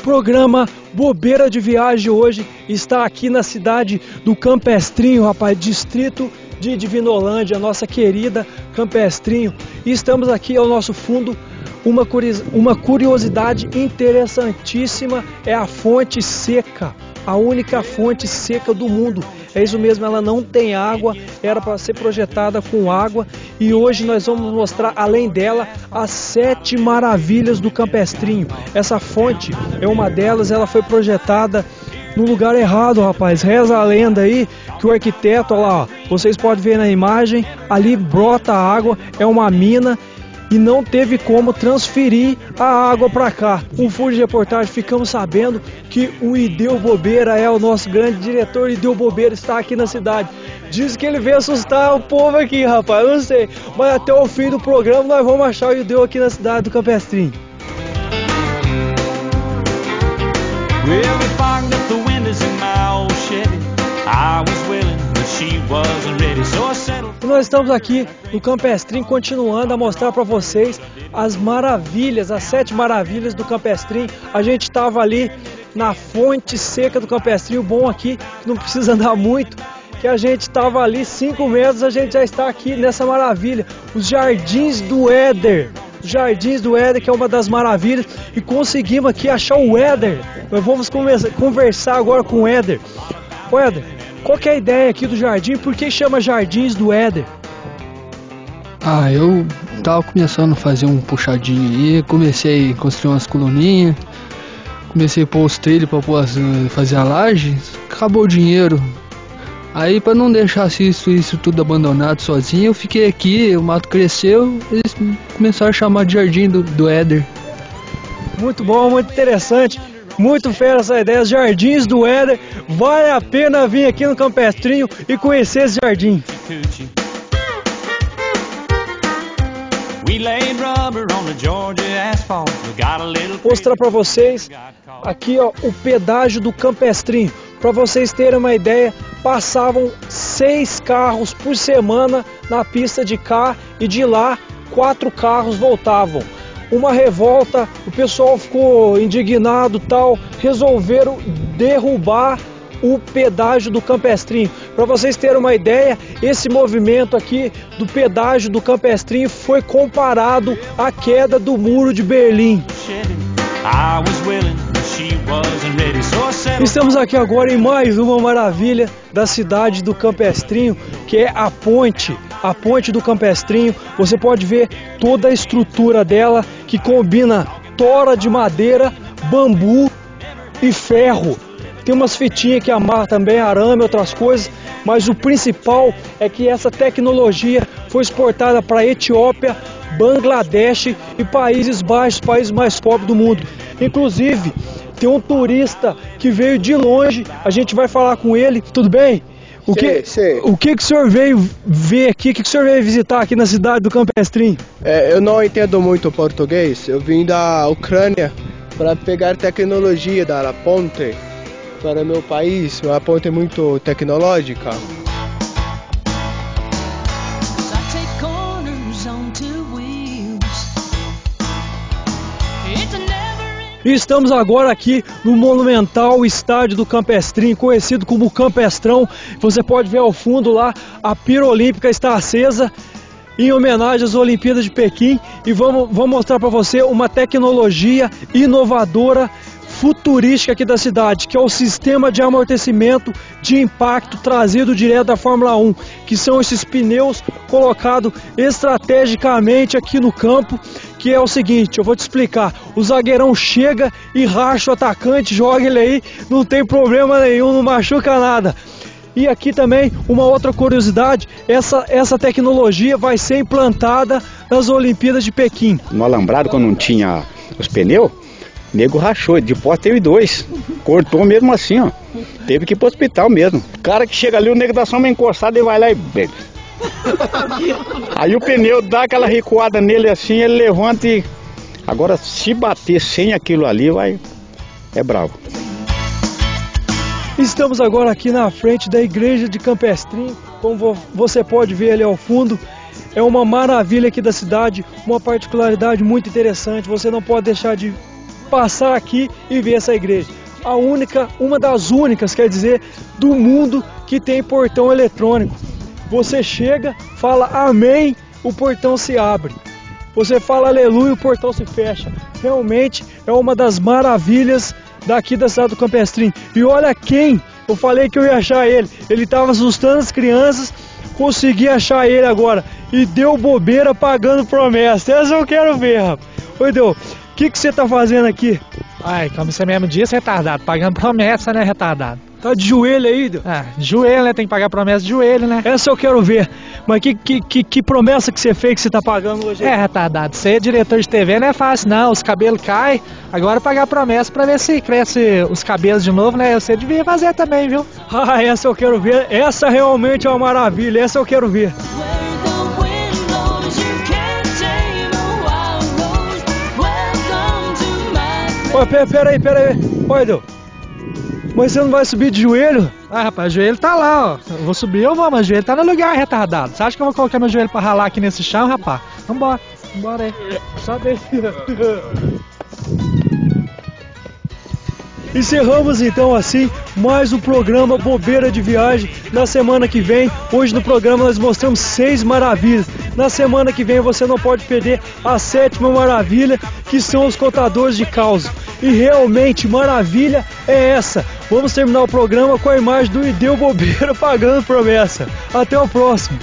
Programa Bobeira de Viagem hoje está aqui na cidade do Campestrinho, rapaz, distrito de Divinolândia, nossa querida Campestrinho. E estamos aqui ao nosso fundo uma, uma curiosidade interessantíssima é a fonte seca, a única fonte seca do mundo. É isso mesmo, ela não tem água, era para ser projetada com água e hoje nós vamos mostrar, além dela, as sete maravilhas do Campestrinho. Essa fonte é uma delas, ela foi projetada no lugar errado, rapaz. Reza a lenda aí que o arquiteto, olha lá, ó, vocês podem ver na imagem, ali brota água, é uma mina e não teve como transferir a água para cá. Um furo de reportagem, ficamos sabendo que o Ideu Bobeira é o nosso grande diretor. Ideu Bobeira está aqui na cidade. Diz que ele veio assustar o povo aqui, rapaz. Eu não sei. Mas até o fim do programa nós vamos achar o Ideu aqui na cidade do Campestrinho. Well, we the in my old Chevy. Nós estamos aqui no Campestrim continuando a mostrar para vocês as maravilhas, as sete maravilhas do Campestrim. A gente estava ali na fonte seca do Campestrim, o bom aqui, que não precisa andar muito, que a gente estava ali 5 metros, a gente já está aqui nessa maravilha, os Jardins do Éder. Jardins do Éder, que é uma das maravilhas, e conseguimos aqui achar o Éder. Nós vamos conversar agora com o Éder. O Éder, qual que é a ideia aqui do jardim? Por que chama Jardins do Éder? Ah, eu tava começando a fazer um puxadinho aí, comecei a construir umas coluninhas, comecei a pôr os trilhos para fazer a laje, acabou o dinheiro. Aí para não deixar isso, isso tudo abandonado sozinho, eu fiquei aqui, o mato cresceu, eles começaram a chamar de Jardim do, do Éder. Muito bom, muito interessante. Muito fera essa ideia, Jardins do Éder. Vale a pena vir aqui no Campestrinho e conhecer esse jardim. Mostrar para vocês aqui ó, o pedágio do Campestrinho. Para vocês terem uma ideia, passavam seis carros por semana na pista de cá e de lá quatro carros voltavam uma revolta, o pessoal ficou indignado tal, resolveram derrubar o pedágio do Campestrinho. Para vocês terem uma ideia, esse movimento aqui do pedágio do Campestrinho foi comparado à queda do muro de Berlim. Estamos aqui agora em mais uma maravilha da cidade do Campestrinho, que é a ponte, a ponte do Campestrinho. Você pode ver toda a estrutura dela que combina tora de madeira, bambu e ferro. Tem umas fitinhas que amarram também, arame, outras coisas, mas o principal é que essa tecnologia foi exportada para Etiópia, Bangladesh e Países Baixos, países mais pobres do mundo. Inclusive, tem um turista que veio de longe, a gente vai falar com ele, tudo bem? O que, o que que o senhor veio ver aqui? O que, que o senhor veio visitar aqui na cidade do Campestrim? É, eu não entendo muito português. Eu vim da Ucrânia para pegar tecnologia da ponte para meu país. Uma ponte muito tecnológica. Estamos agora aqui no monumental estádio do Campestrim, conhecido como Campestrão. Você pode ver ao fundo lá a pira olímpica está acesa em homenagem às Olimpíadas de Pequim e vamos, vamos mostrar para você uma tecnologia inovadora futurística aqui da cidade, que é o sistema de amortecimento de impacto trazido direto da Fórmula 1, que são esses pneus colocados estrategicamente aqui no campo, que é o seguinte, eu vou te explicar, o zagueirão chega e racha o atacante, joga ele aí, não tem problema nenhum, não machuca nada. E aqui também uma outra curiosidade, essa, essa tecnologia vai ser implantada nas Olimpíadas de Pequim. No alambrado, quando não tinha os pneus, nego rachou, de pó teve dois. Cortou mesmo assim, ó. Teve que ir pro hospital mesmo. O cara que chega ali, o nego dá só uma encostada e vai lá e. Aí o pneu dá aquela recuada nele assim, ele levanta e. Agora, se bater sem aquilo ali, vai. É bravo. Estamos agora aqui na frente da igreja de Campestrim, como você pode ver ali ao fundo. É uma maravilha aqui da cidade, uma particularidade muito interessante. Você não pode deixar de passar aqui e ver essa igreja. A única, uma das únicas, quer dizer, do mundo que tem portão eletrônico. Você chega, fala amém, o portão se abre. Você fala aleluia, o portão se fecha. Realmente é uma das maravilhas daqui da cidade do Campestrim. E olha quem eu falei que eu ia achar ele. Ele estava assustando as crianças, consegui achar ele agora. E deu bobeira pagando promessa. Essa eu quero ver, rapaz. Oi, Deu, o que, que você tá fazendo aqui? Ai, como você mesmo disse, retardado. Pagando promessa, né, retardado? Tá de joelho aí, Deu? Ah, joelho, né? Tem que pagar promessa de joelho, né? Essa eu quero ver. Mas que, que, que, que promessa que você fez que você tá pagando hoje? É, retardado. Ser diretor de TV não é fácil, não. Os cabelos caem. Agora pagar promessa pra ver se cresce os cabelos de novo, né? Você devia fazer também, viu? Ah, essa eu quero ver. Essa realmente é uma maravilha. Essa eu quero ver. Ó, pera, pera aí, pera aí. Oi, Deu. Mas você não vai subir de joelho? Ah, rapaz, o joelho tá lá, ó. Eu vou subir, eu vou, mas o joelho tá no lugar, retardado. Você acha que eu vou colocar meu joelho pra ralar aqui nesse chão, rapaz? Vambora, vambora aí. Sobe aí. Encerramos então assim mais um programa Bobeira de Viagem. Na semana que vem, hoje no programa nós mostramos seis maravilhas. Na semana que vem você não pode perder a sétima maravilha, que são os contadores de caos. E realmente maravilha é essa. Vamos terminar o programa com a imagem do Ideu Bobeira pagando promessa. Até o próximo.